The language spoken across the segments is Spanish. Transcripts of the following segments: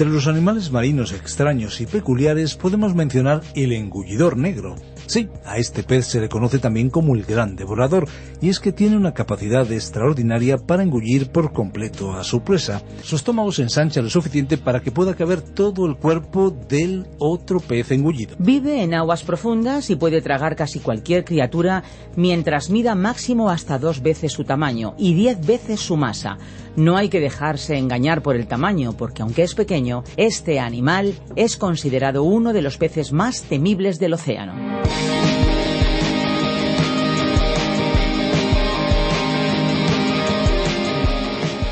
Entre los animales marinos extraños y peculiares podemos mencionar el engullidor negro. Sí, a este pez se le conoce también como el gran devorador, y es que tiene una capacidad extraordinaria para engullir por completo a su presa. Su estómago se ensancha lo suficiente para que pueda caber todo el cuerpo del otro pez engullido. Vive en aguas profundas y puede tragar casi cualquier criatura mientras mida máximo hasta dos veces su tamaño y diez veces su masa. No hay que dejarse engañar por el tamaño, porque aunque es pequeño, este animal es considerado uno de los peces más temibles del océano.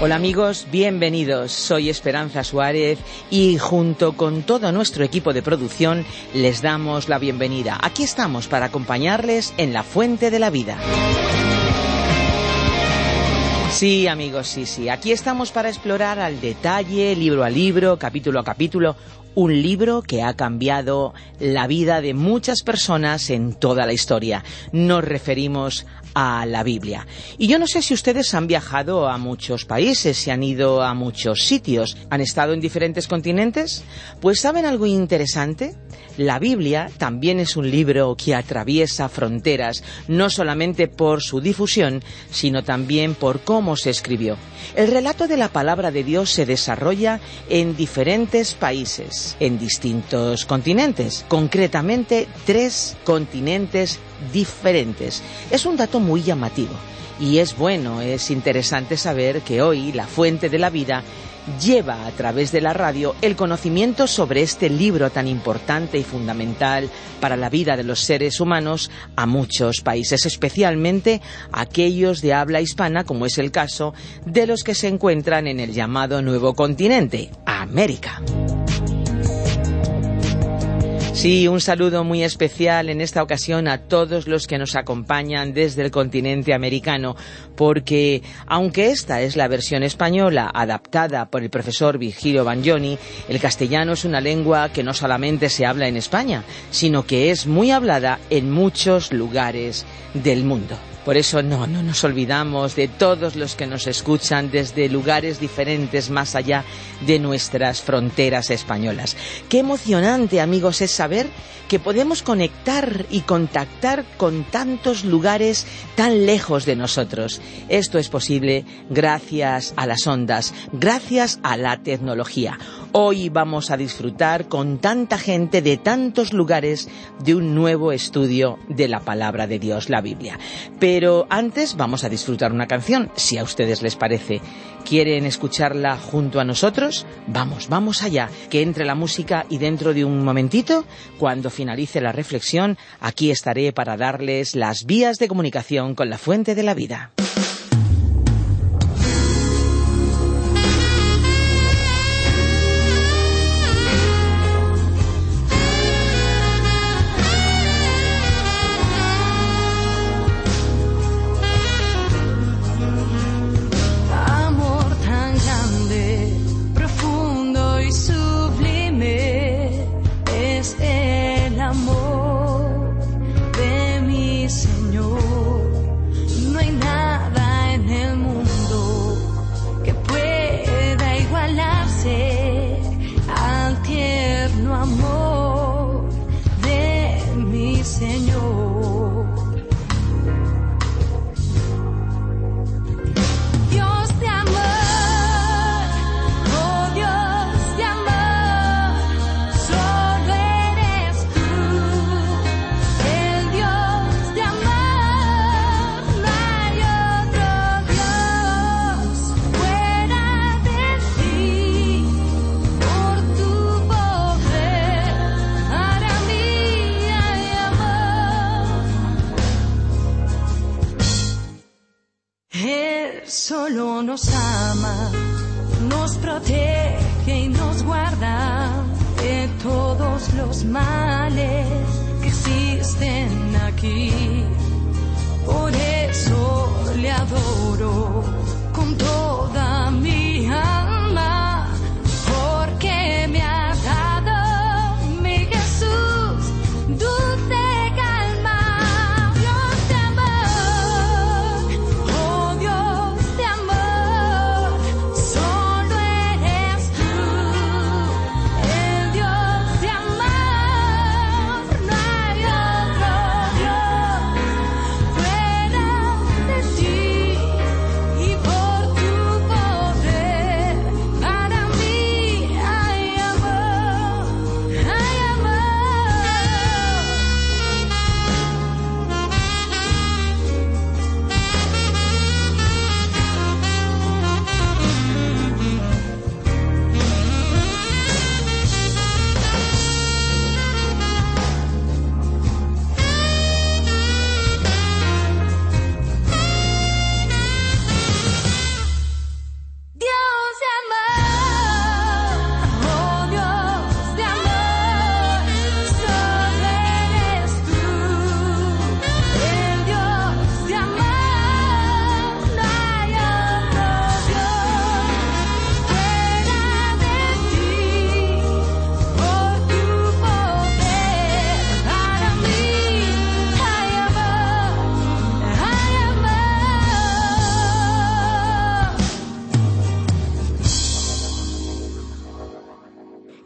Hola amigos, bienvenidos. Soy Esperanza Suárez y junto con todo nuestro equipo de producción les damos la bienvenida. Aquí estamos para acompañarles en la Fuente de la Vida. Sí, amigos, sí, sí. Aquí estamos para explorar al detalle, libro a libro, capítulo a capítulo, un libro que ha cambiado la vida de muchas personas en toda la historia. Nos referimos a la Biblia. Y yo no sé si ustedes han viajado a muchos países, si han ido a muchos sitios, han estado en diferentes continentes, pues ¿saben algo interesante? La Biblia también es un libro que atraviesa fronteras, no solamente por su difusión, sino también por cómo se escribió. El relato de la palabra de Dios se desarrolla en diferentes países, en distintos continentes, concretamente tres continentes diferentes. Es un dato muy llamativo. Y es bueno, es interesante saber que hoy la fuente de la vida lleva a través de la radio el conocimiento sobre este libro tan importante y fundamental para la vida de los seres humanos a muchos países, especialmente aquellos de habla hispana, como es el caso de los que se encuentran en el llamado nuevo continente, América. Sí, un saludo muy especial en esta ocasión a todos los que nos acompañan desde el continente americano, porque aunque esta es la versión española adaptada por el profesor Virgilio Bagnoni, el castellano es una lengua que no solamente se habla en España, sino que es muy hablada en muchos lugares del mundo. Por eso no, no nos olvidamos de todos los que nos escuchan desde lugares diferentes más allá de nuestras fronteras españolas. Qué emocionante, amigos, es saber que podemos conectar y contactar con tantos lugares tan lejos de nosotros. Esto es posible gracias a las ondas, gracias a la tecnología. Hoy vamos a disfrutar con tanta gente de tantos lugares de un nuevo estudio de la palabra de Dios, la Biblia. Pero antes vamos a disfrutar una canción, si a ustedes les parece. ¿Quieren escucharla junto a nosotros? Vamos, vamos allá, que entre la música y dentro de un momentito, cuando finalice la reflexión, aquí estaré para darles las vías de comunicación con la fuente de la vida.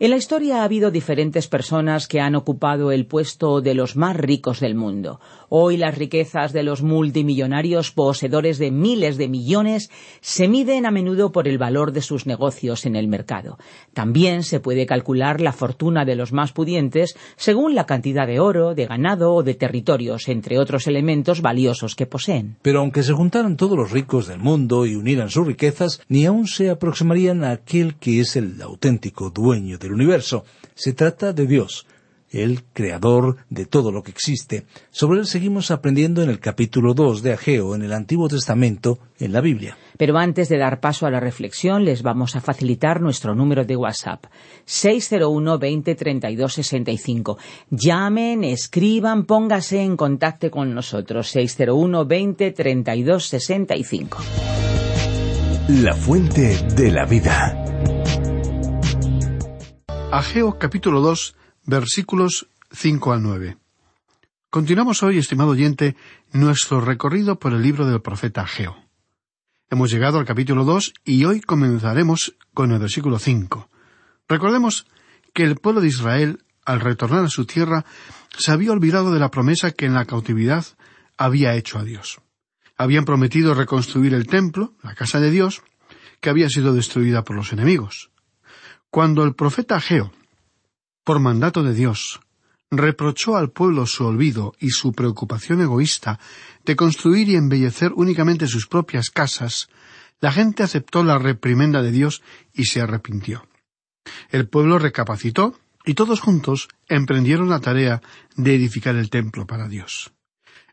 En la historia ha habido diferentes personas que han ocupado el puesto de los más ricos del mundo. Hoy las riquezas de los multimillonarios poseedores de miles de millones se miden a menudo por el valor de sus negocios en el mercado. También se puede calcular la fortuna de los más pudientes según la cantidad de oro, de ganado o de territorios, entre otros elementos valiosos que poseen. Pero aunque se juntaran todos los ricos del mundo y unieran sus riquezas, ni aún se aproximarían a aquel que es el auténtico dueño del universo. Se trata de Dios, el creador de todo lo que existe. Sobre él seguimos aprendiendo en el capítulo 2 de Ageo en el Antiguo Testamento en la Biblia. Pero antes de dar paso a la reflexión, les vamos a facilitar nuestro número de WhatsApp. 601 20 32 65. Llamen, escriban, póngase en contacto con nosotros. 601 20 32 65. La fuente de la vida. Ageo capítulo 2 versículos 5 al 9. Continuamos hoy, estimado oyente, nuestro recorrido por el libro del profeta Ageo. Hemos llegado al capítulo 2 y hoy comenzaremos con el versículo 5. Recordemos que el pueblo de Israel, al retornar a su tierra, se había olvidado de la promesa que en la cautividad había hecho a Dios. Habían prometido reconstruir el templo, la casa de Dios, que había sido destruida por los enemigos. Cuando el profeta Ageo, por mandato de Dios, reprochó al pueblo su olvido y su preocupación egoísta de construir y embellecer únicamente sus propias casas, la gente aceptó la reprimenda de Dios y se arrepintió. El pueblo recapacitó y todos juntos emprendieron la tarea de edificar el templo para Dios.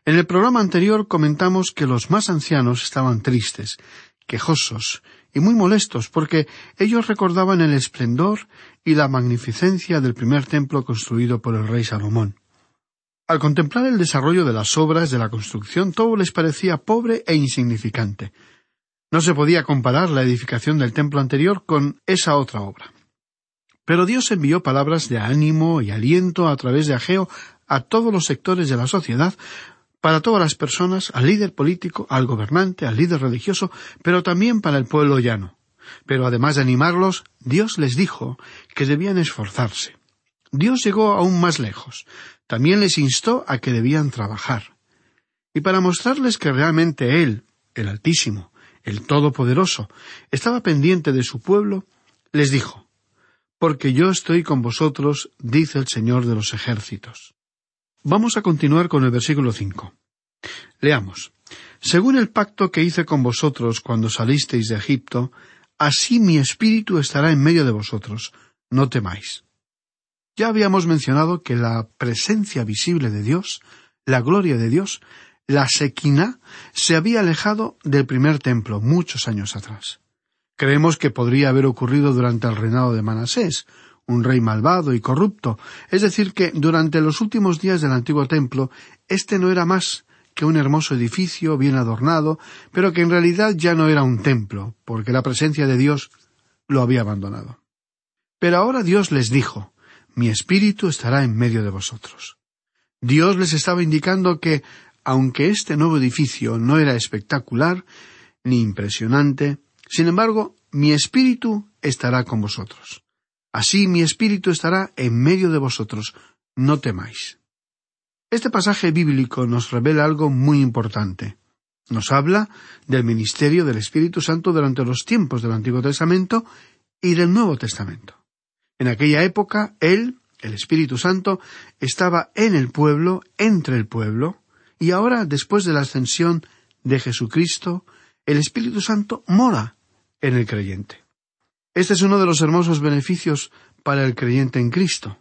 En el programa anterior comentamos que los más ancianos estaban tristes, quejosos y muy molestos porque ellos recordaban el esplendor y la magnificencia del primer templo construido por el rey Salomón. Al contemplar el desarrollo de las obras de la construcción, todo les parecía pobre e insignificante. No se podía comparar la edificación del templo anterior con esa otra obra. Pero Dios envió palabras de ánimo y aliento a través de Ageo a todos los sectores de la sociedad, para todas las personas, al líder político, al gobernante, al líder religioso, pero también para el pueblo llano. Pero además de animarlos, Dios les dijo que debían esforzarse. Dios llegó aún más lejos. También les instó a que debían trabajar. Y para mostrarles que realmente Él, el Altísimo, el Todopoderoso, estaba pendiente de su pueblo, les dijo, Porque yo estoy con vosotros, dice el Señor de los ejércitos. Vamos a continuar con el versículo cinco. Leamos. Según el pacto que hice con vosotros cuando salisteis de Egipto, así mi espíritu estará en medio de vosotros. No temáis. Ya habíamos mencionado que la presencia visible de Dios, la gloria de Dios, la sequina, se había alejado del primer templo muchos años atrás. Creemos que podría haber ocurrido durante el reinado de Manasés, un rey malvado y corrupto, es decir, que durante los últimos días del antiguo templo, este no era más que un hermoso edificio bien adornado, pero que en realidad ya no era un templo, porque la presencia de Dios lo había abandonado. Pero ahora Dios les dijo, mi espíritu estará en medio de vosotros. Dios les estaba indicando que, aunque este nuevo edificio no era espectacular ni impresionante, sin embargo, mi espíritu estará con vosotros. Así mi espíritu estará en medio de vosotros. No temáis. Este pasaje bíblico nos revela algo muy importante. Nos habla del ministerio del Espíritu Santo durante los tiempos del Antiguo Testamento y del Nuevo Testamento. En aquella época, Él, el Espíritu Santo, estaba en el pueblo, entre el pueblo, y ahora, después de la ascensión de Jesucristo, el Espíritu Santo mora en el creyente. Este es uno de los hermosos beneficios para el creyente en Cristo.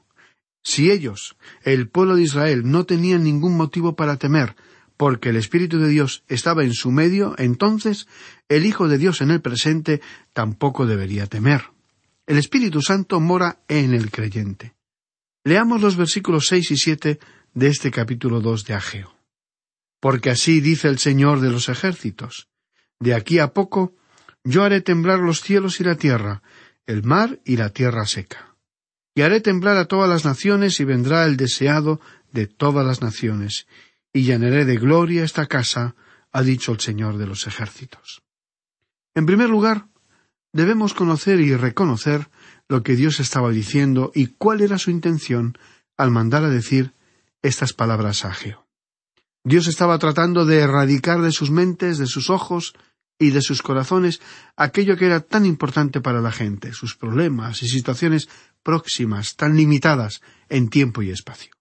Si ellos, el pueblo de Israel, no tenían ningún motivo para temer, porque el Espíritu de Dios estaba en su medio, entonces el Hijo de Dios en el presente tampoco debería temer. El Espíritu Santo mora en el creyente. Leamos los versículos seis y siete de este capítulo dos de Ageo. Porque así dice el Señor de los ejércitos. De aquí a poco yo haré temblar los cielos y la tierra, el mar y la tierra seca. Y haré temblar a todas las naciones y vendrá el deseado de todas las naciones, y llenaré de gloria esta casa, ha dicho el Señor de los ejércitos. En primer lugar, debemos conocer y reconocer lo que Dios estaba diciendo y cuál era su intención al mandar a decir estas palabras a Ageo. Dios estaba tratando de erradicar de sus mentes, de sus ojos, y de sus corazones aquello que era tan importante para la gente, sus problemas y situaciones próximas, tan limitadas en tiempo y espacio.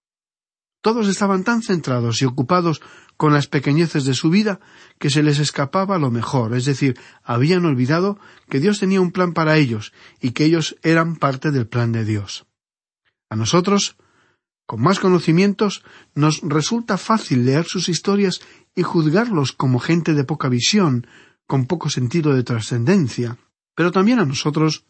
Todos estaban tan centrados y ocupados con las pequeñeces de su vida que se les escapaba lo mejor, es decir, habían olvidado que Dios tenía un plan para ellos y que ellos eran parte del plan de Dios. A nosotros, con más conocimientos, nos resulta fácil leer sus historias y juzgarlos como gente de poca visión, con poco sentido de trascendencia. Pero también a nosotros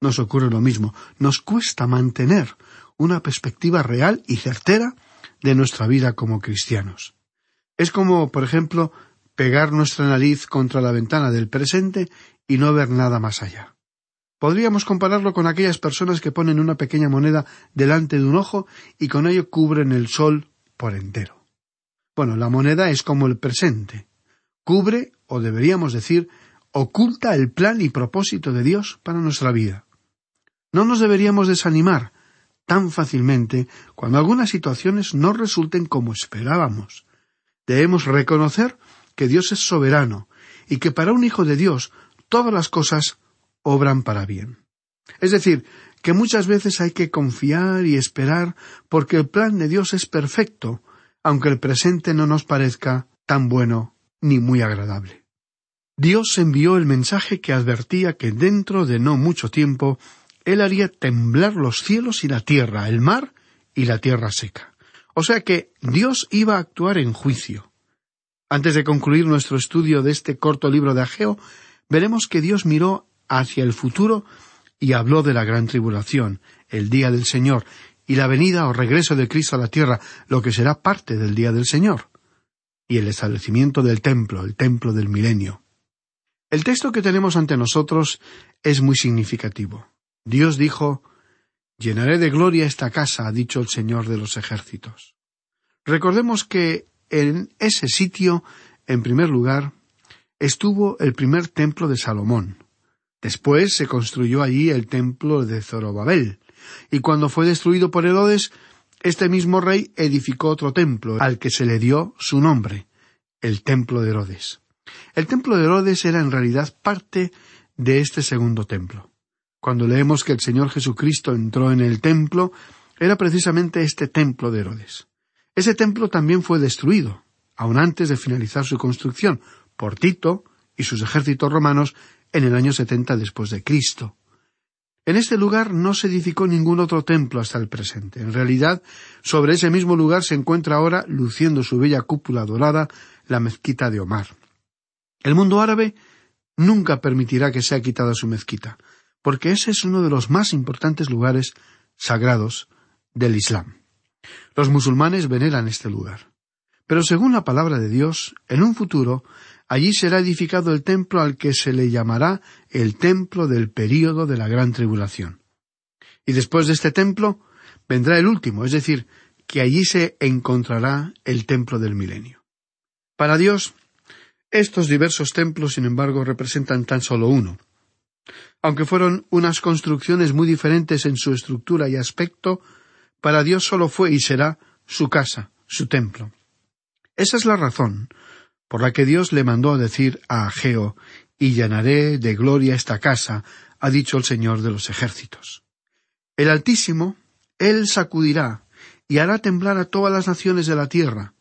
nos ocurre lo mismo. Nos cuesta mantener una perspectiva real y certera de nuestra vida como cristianos. Es como, por ejemplo, pegar nuestra nariz contra la ventana del presente y no ver nada más allá. Podríamos compararlo con aquellas personas que ponen una pequeña moneda delante de un ojo y con ello cubren el sol por entero. Bueno, la moneda es como el presente. Cubre o deberíamos decir, oculta el plan y propósito de Dios para nuestra vida. No nos deberíamos desanimar tan fácilmente cuando algunas situaciones no resulten como esperábamos. Debemos reconocer que Dios es soberano y que para un hijo de Dios todas las cosas obran para bien. Es decir, que muchas veces hay que confiar y esperar porque el plan de Dios es perfecto, aunque el presente no nos parezca tan bueno ni muy agradable. Dios envió el mensaje que advertía que dentro de no mucho tiempo Él haría temblar los cielos y la tierra, el mar y la tierra seca. O sea que Dios iba a actuar en juicio. Antes de concluir nuestro estudio de este corto libro de Ageo, veremos que Dios miró hacia el futuro y habló de la gran tribulación, el día del Señor, y la venida o regreso de Cristo a la tierra, lo que será parte del día del Señor y el establecimiento del templo, el templo del milenio. El texto que tenemos ante nosotros es muy significativo. Dios dijo Llenaré de gloria esta casa, ha dicho el Señor de los ejércitos. Recordemos que en ese sitio, en primer lugar, estuvo el primer templo de Salomón. Después se construyó allí el templo de Zorobabel, y cuando fue destruido por Herodes, este mismo rey edificó otro templo, al que se le dio su nombre, el templo de Herodes. El templo de Herodes era en realidad parte de este segundo templo. Cuando leemos que el Señor Jesucristo entró en el templo, era precisamente este templo de Herodes. Ese templo también fue destruido, aun antes de finalizar su construcción, por Tito y sus ejércitos romanos en el año setenta después de Cristo. En este lugar no se edificó ningún otro templo hasta el presente. En realidad, sobre ese mismo lugar se encuentra ahora, luciendo su bella cúpula dorada, la mezquita de Omar. El mundo árabe nunca permitirá que sea quitada su mezquita, porque ese es uno de los más importantes lugares sagrados del Islam. Los musulmanes veneran este lugar. Pero según la palabra de Dios, en un futuro, allí será edificado el templo al que se le llamará el templo del período de la gran tribulación. Y después de este templo vendrá el último, es decir, que allí se encontrará el templo del milenio. Para Dios, estos diversos templos, sin embargo, representan tan solo uno. Aunque fueron unas construcciones muy diferentes en su estructura y aspecto, para Dios solo fue y será su casa, su templo. Esa es la razón por la que Dios le mandó a decir a Ageo, y llenaré de gloria esta casa, ha dicho el Señor de los ejércitos. El Altísimo, Él sacudirá y hará temblar a todas las naciones de la tierra.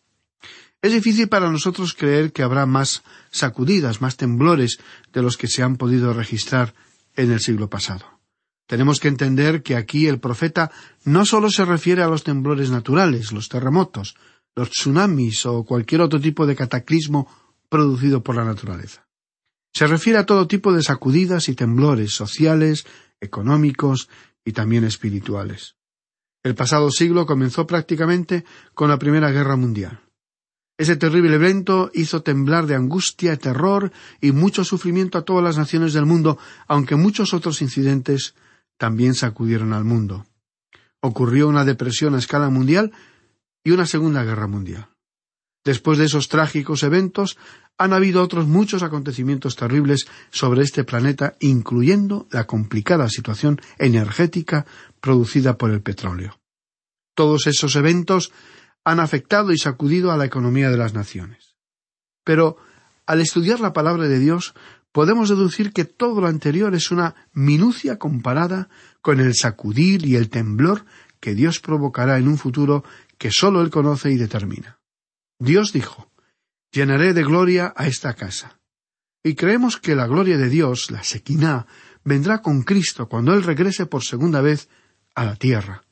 Es difícil para nosotros creer que habrá más sacudidas, más temblores de los que se han podido registrar en el siglo pasado. Tenemos que entender que aquí el profeta no solo se refiere a los temblores naturales, los terremotos, los tsunamis o cualquier otro tipo de cataclismo producido por la naturaleza. Se refiere a todo tipo de sacudidas y temblores sociales, económicos y también espirituales. El pasado siglo comenzó prácticamente con la Primera Guerra Mundial. Ese terrible evento hizo temblar de angustia, terror y mucho sufrimiento a todas las naciones del mundo, aunque muchos otros incidentes también sacudieron al mundo. Ocurrió una depresión a escala mundial y una Segunda Guerra Mundial. Después de esos trágicos eventos, han habido otros muchos acontecimientos terribles sobre este planeta, incluyendo la complicada situación energética producida por el petróleo. Todos esos eventos han afectado y sacudido a la economía de las naciones. Pero, al estudiar la palabra de Dios, podemos deducir que todo lo anterior es una minucia comparada con el sacudir y el temblor que Dios provocará en un futuro que sólo Él conoce y determina. Dios dijo, llenaré de gloria a esta casa. Y creemos que la gloria de Dios, la Sequiná, vendrá con Cristo cuando Él regrese por segunda vez a la tierra.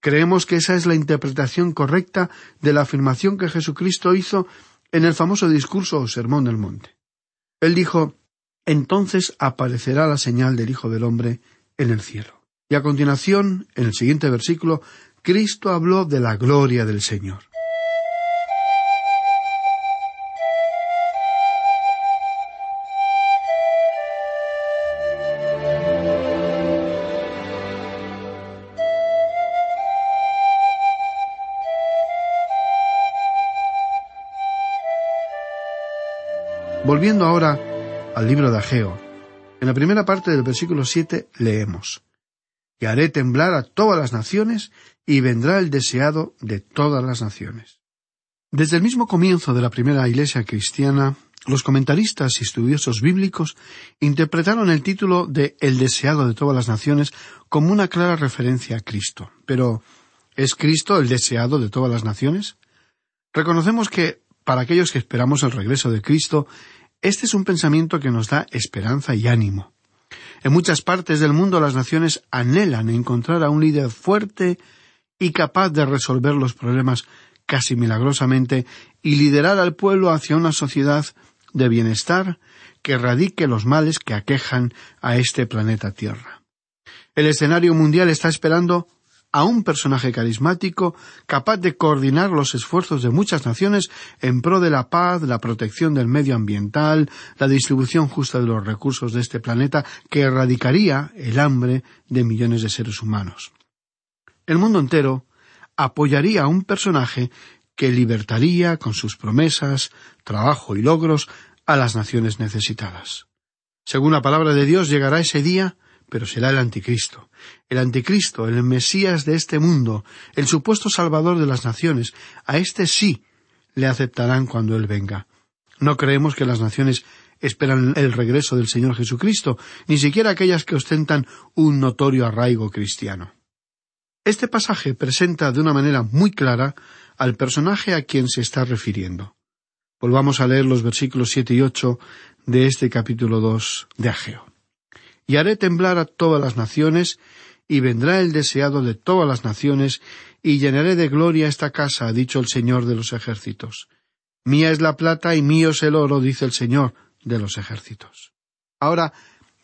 Creemos que esa es la interpretación correcta de la afirmación que Jesucristo hizo en el famoso discurso o Sermón del Monte. Él dijo, entonces aparecerá la señal del Hijo del Hombre en el cielo. Y a continuación, en el siguiente versículo, Cristo habló de la gloria del Señor. Volviendo ahora al libro de Ageo, en la primera parte del versículo siete leemos Y haré temblar a todas las naciones, y vendrá el deseado de todas las naciones. Desde el mismo comienzo de la primera iglesia cristiana, los comentaristas y estudiosos bíblicos interpretaron el título de El deseado de todas las naciones como una clara referencia a Cristo. Pero, ¿es Cristo el deseado de todas las naciones? Reconocemos que, para aquellos que esperamos el regreso de Cristo, este es un pensamiento que nos da esperanza y ánimo. En muchas partes del mundo las naciones anhelan encontrar a un líder fuerte y capaz de resolver los problemas casi milagrosamente y liderar al pueblo hacia una sociedad de bienestar que erradique los males que aquejan a este planeta Tierra. El escenario mundial está esperando a un personaje carismático capaz de coordinar los esfuerzos de muchas naciones en pro de la paz, la protección del medio ambiental, la distribución justa de los recursos de este planeta que erradicaría el hambre de millones de seres humanos. El mundo entero apoyaría a un personaje que libertaría con sus promesas, trabajo y logros a las naciones necesitadas. Según la palabra de Dios, llegará ese día pero será el anticristo. El anticristo, el Mesías de este mundo, el supuesto Salvador de las naciones, a este sí le aceptarán cuando Él venga. No creemos que las naciones esperan el regreso del Señor Jesucristo, ni siquiera aquellas que ostentan un notorio arraigo cristiano. Este pasaje presenta de una manera muy clara al personaje a quien se está refiriendo. Volvamos a leer los versículos siete y ocho de este capítulo dos de Ageo y haré temblar a todas las naciones, y vendrá el deseado de todas las naciones, y llenaré de gloria esta casa, ha dicho el Señor de los ejércitos. Mía es la plata y mío es el oro, dice el Señor de los ejércitos. Ahora,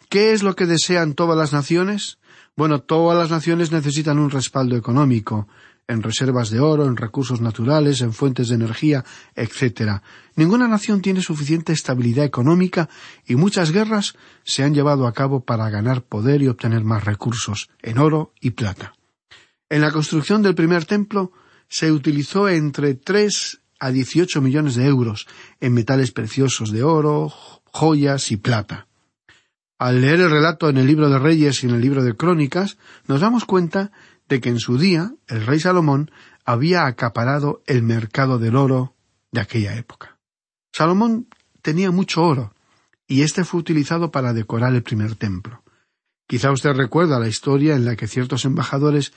¿qué es lo que desean todas las naciones? Bueno, todas las naciones necesitan un respaldo económico, en reservas de oro, en recursos naturales, en fuentes de energía, etc. Ninguna nación tiene suficiente estabilidad económica y muchas guerras se han llevado a cabo para ganar poder y obtener más recursos en oro y plata. En la construcción del primer templo se utilizó entre tres a dieciocho millones de euros en metales preciosos de oro, joyas y plata. Al leer el relato en el libro de Reyes y en el libro de Crónicas, nos damos cuenta de que en su día el rey Salomón había acaparado el mercado del oro de aquella época. Salomón tenía mucho oro, y éste fue utilizado para decorar el primer templo. Quizá usted recuerda la historia en la que ciertos embajadores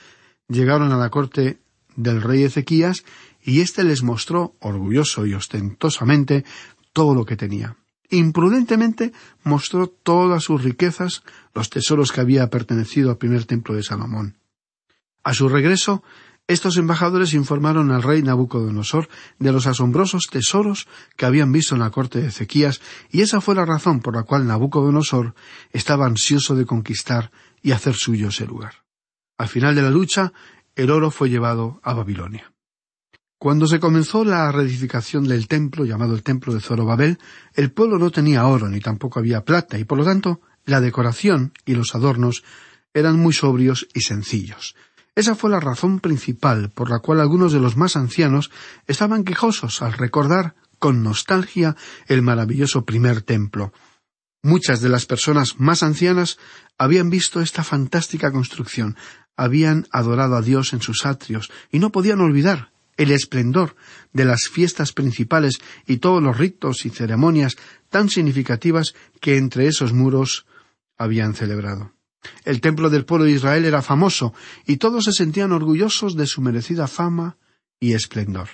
llegaron a la corte del rey Ezequías y éste les mostró, orgulloso y ostentosamente, todo lo que tenía. Imprudentemente mostró todas sus riquezas, los tesoros que había pertenecido al primer templo de Salomón. A su regreso, estos embajadores informaron al rey Nabucodonosor de los asombrosos tesoros que habían visto en la corte de Ezequías, y esa fue la razón por la cual Nabucodonosor estaba ansioso de conquistar y hacer suyo ese lugar. Al final de la lucha, el oro fue llevado a Babilonia. Cuando se comenzó la reedificación del templo, llamado el templo de Zorobabel, el pueblo no tenía oro ni tampoco había plata, y por lo tanto la decoración y los adornos eran muy sobrios y sencillos. Esa fue la razón principal por la cual algunos de los más ancianos estaban quejosos al recordar con nostalgia el maravilloso primer templo. Muchas de las personas más ancianas habían visto esta fantástica construcción, habían adorado a Dios en sus atrios y no podían olvidar el esplendor de las fiestas principales y todos los ritos y ceremonias tan significativas que entre esos muros habían celebrado. El templo del pueblo de Israel era famoso, y todos se sentían orgullosos de su merecida fama y esplendor.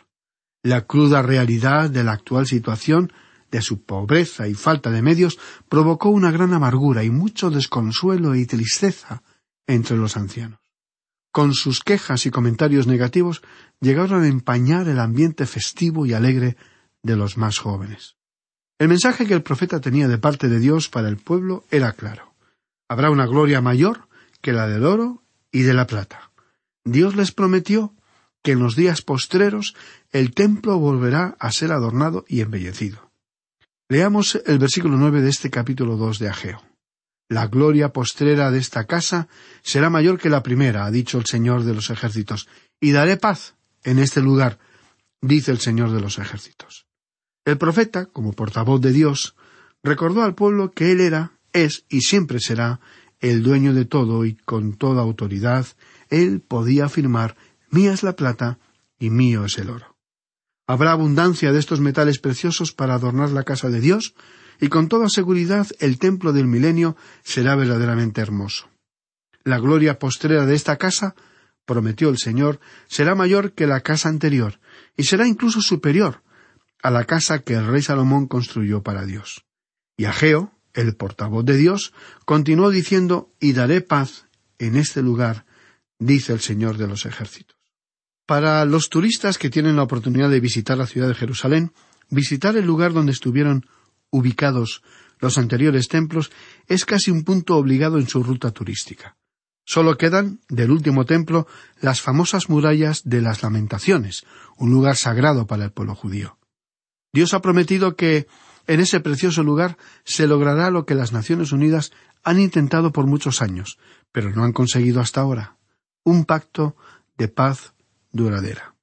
La cruda realidad de la actual situación, de su pobreza y falta de medios, provocó una gran amargura y mucho desconsuelo y tristeza entre los ancianos. Con sus quejas y comentarios negativos llegaron a empañar el ambiente festivo y alegre de los más jóvenes. El mensaje que el profeta tenía de parte de Dios para el pueblo era claro habrá una gloria mayor que la del oro y de la plata. Dios les prometió que en los días postreros el templo volverá a ser adornado y embellecido. Leamos el versículo nueve de este capítulo dos de Ageo. La gloria postrera de esta casa será mayor que la primera, ha dicho el Señor de los ejércitos, y daré paz en este lugar, dice el Señor de los ejércitos. El profeta, como portavoz de Dios, recordó al pueblo que él era es y siempre será el dueño de todo y con toda autoridad, él podía afirmar mía es la plata y mío es el oro. Habrá abundancia de estos metales preciosos para adornar la casa de Dios, y con toda seguridad el templo del milenio será verdaderamente hermoso. La gloria postrera de esta casa, prometió el Señor, será mayor que la casa anterior, y será incluso superior a la casa que el rey Salomón construyó para Dios. Y Ageo, el portavoz de Dios, continuó diciendo Y daré paz en este lugar, dice el Señor de los ejércitos. Para los turistas que tienen la oportunidad de visitar la ciudad de Jerusalén, visitar el lugar donde estuvieron ubicados los anteriores templos es casi un punto obligado en su ruta turística. Solo quedan, del último templo, las famosas murallas de las lamentaciones, un lugar sagrado para el pueblo judío. Dios ha prometido que en ese precioso lugar se logrará lo que las Naciones Unidas han intentado por muchos años, pero no han conseguido hasta ahora un pacto de paz duradera.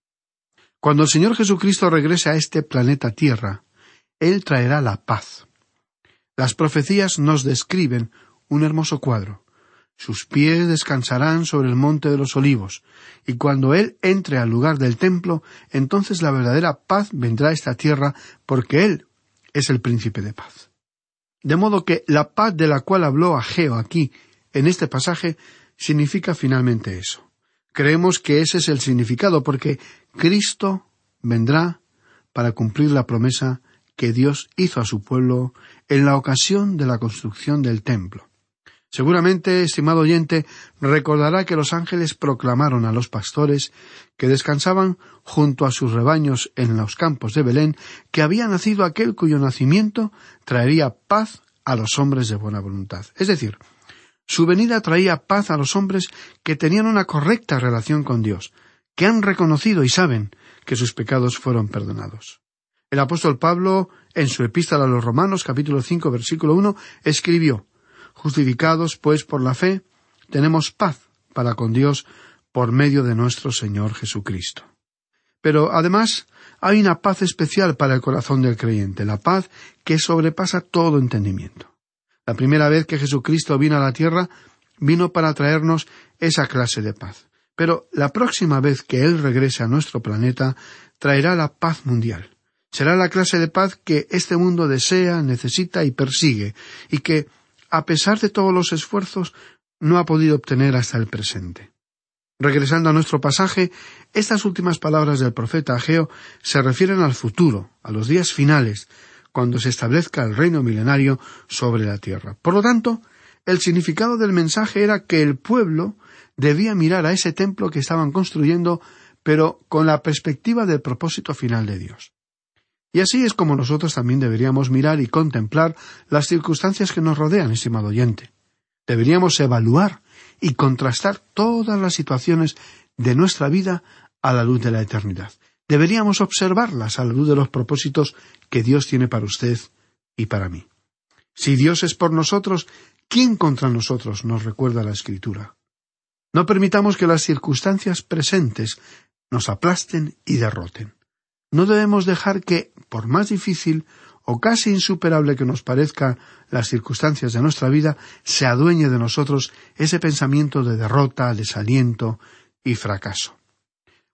Cuando el Señor Jesucristo regrese a este planeta Tierra, Él traerá la paz. Las profecías nos describen un hermoso cuadro. Sus pies descansarán sobre el monte de los olivos, y cuando Él entre al lugar del templo, entonces la verdadera paz vendrá a esta tierra, porque Él es el príncipe de paz. De modo que la paz de la cual habló Ageo aquí, en este pasaje, significa finalmente eso. Creemos que ese es el significado, porque Cristo vendrá para cumplir la promesa que Dios hizo a su pueblo en la ocasión de la construcción del templo. Seguramente, estimado oyente, recordará que los ángeles proclamaron a los pastores que descansaban junto a sus rebaños en los campos de Belén que había nacido aquel cuyo nacimiento traería paz a los hombres de buena voluntad. Es decir, su venida traía paz a los hombres que tenían una correcta relación con Dios, que han reconocido y saben que sus pecados fueron perdonados. El apóstol Pablo, en su epístola a los Romanos, capítulo cinco, versículo uno, escribió Justificados, pues, por la fe, tenemos paz para con Dios por medio de nuestro Señor Jesucristo. Pero, además, hay una paz especial para el corazón del creyente, la paz que sobrepasa todo entendimiento. La primera vez que Jesucristo vino a la tierra, vino para traernos esa clase de paz. Pero la próxima vez que Él regrese a nuestro planeta, traerá la paz mundial. Será la clase de paz que este mundo desea, necesita y persigue, y que, a pesar de todos los esfuerzos, no ha podido obtener hasta el presente. Regresando a nuestro pasaje, estas últimas palabras del profeta Ageo se refieren al futuro, a los días finales, cuando se establezca el reino milenario sobre la tierra. Por lo tanto, el significado del mensaje era que el pueblo debía mirar a ese templo que estaban construyendo, pero con la perspectiva del propósito final de Dios. Y así es como nosotros también deberíamos mirar y contemplar las circunstancias que nos rodean, estimado oyente. Deberíamos evaluar y contrastar todas las situaciones de nuestra vida a la luz de la eternidad. Deberíamos observarlas a la luz de los propósitos que Dios tiene para usted y para mí. Si Dios es por nosotros, ¿quién contra nosotros? nos recuerda la Escritura. No permitamos que las circunstancias presentes nos aplasten y derroten. No debemos dejar que, por más difícil o casi insuperable que nos parezca las circunstancias de nuestra vida, se adueñe de nosotros ese pensamiento de derrota, desaliento y fracaso.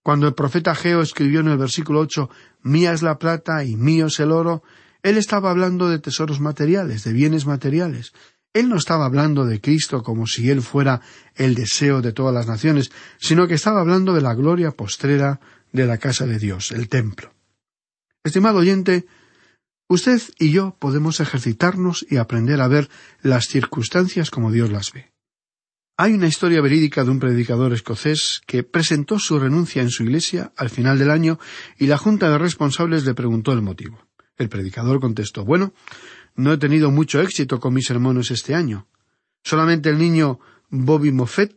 Cuando el profeta Geo escribió en el versículo ocho Mía es la plata y mío es el oro, él estaba hablando de tesoros materiales, de bienes materiales. Él no estaba hablando de Cristo como si él fuera el deseo de todas las naciones, sino que estaba hablando de la gloria postrera de la casa de Dios, el templo. Estimado oyente, usted y yo podemos ejercitarnos y aprender a ver las circunstancias como Dios las ve. Hay una historia verídica de un predicador escocés que presentó su renuncia en su iglesia al final del año y la junta de responsables le preguntó el motivo. El predicador contestó Bueno, no he tenido mucho éxito con mis sermones este año. Solamente el niño Bobby Moffett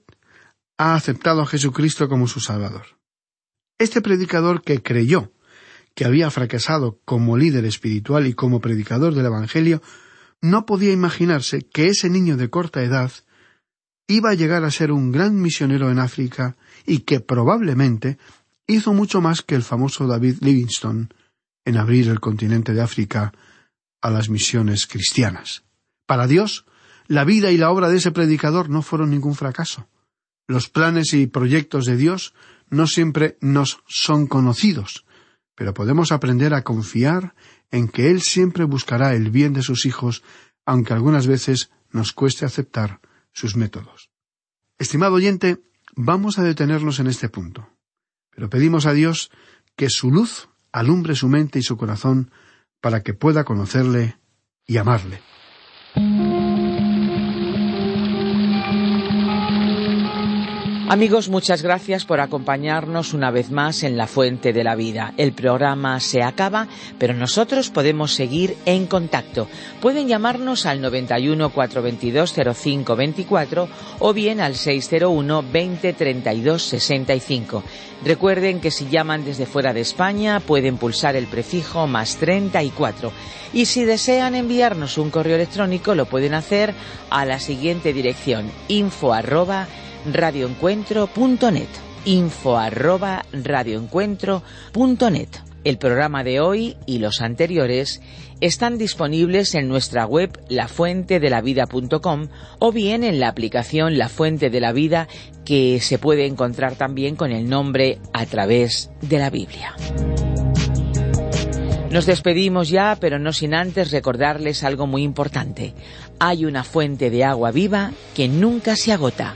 ha aceptado a Jesucristo como su Salvador. Este predicador que creyó que había fracasado como líder espiritual y como predicador del Evangelio, no podía imaginarse que ese niño de corta edad iba a llegar a ser un gran misionero en África y que probablemente hizo mucho más que el famoso David Livingstone en abrir el continente de África a las misiones cristianas. Para Dios, la vida y la obra de ese predicador no fueron ningún fracaso. Los planes y proyectos de Dios no siempre nos son conocidos, pero podemos aprender a confiar en que Él siempre buscará el bien de sus hijos, aunque algunas veces nos cueste aceptar sus métodos. Estimado oyente, vamos a detenernos en este punto, pero pedimos a Dios que su luz alumbre su mente y su corazón para que pueda conocerle y amarle. Amigos, muchas gracias por acompañarnos una vez más en La Fuente de la Vida. El programa se acaba, pero nosotros podemos seguir en contacto. Pueden llamarnos al 91 422 0524 o bien al 601 20 32 65. Recuerden que si llaman desde fuera de España pueden pulsar el prefijo más 34. Y si desean enviarnos un correo electrónico lo pueden hacer a la siguiente dirección info arroba radioencuentro.net info arroba radioencuentro.net El programa de hoy y los anteriores están disponibles en nuestra web lafuentedelavida.com o bien en la aplicación La Fuente de la Vida que se puede encontrar también con el nombre a través de la Biblia. Nos despedimos ya, pero no sin antes recordarles algo muy importante. Hay una fuente de agua viva que nunca se agota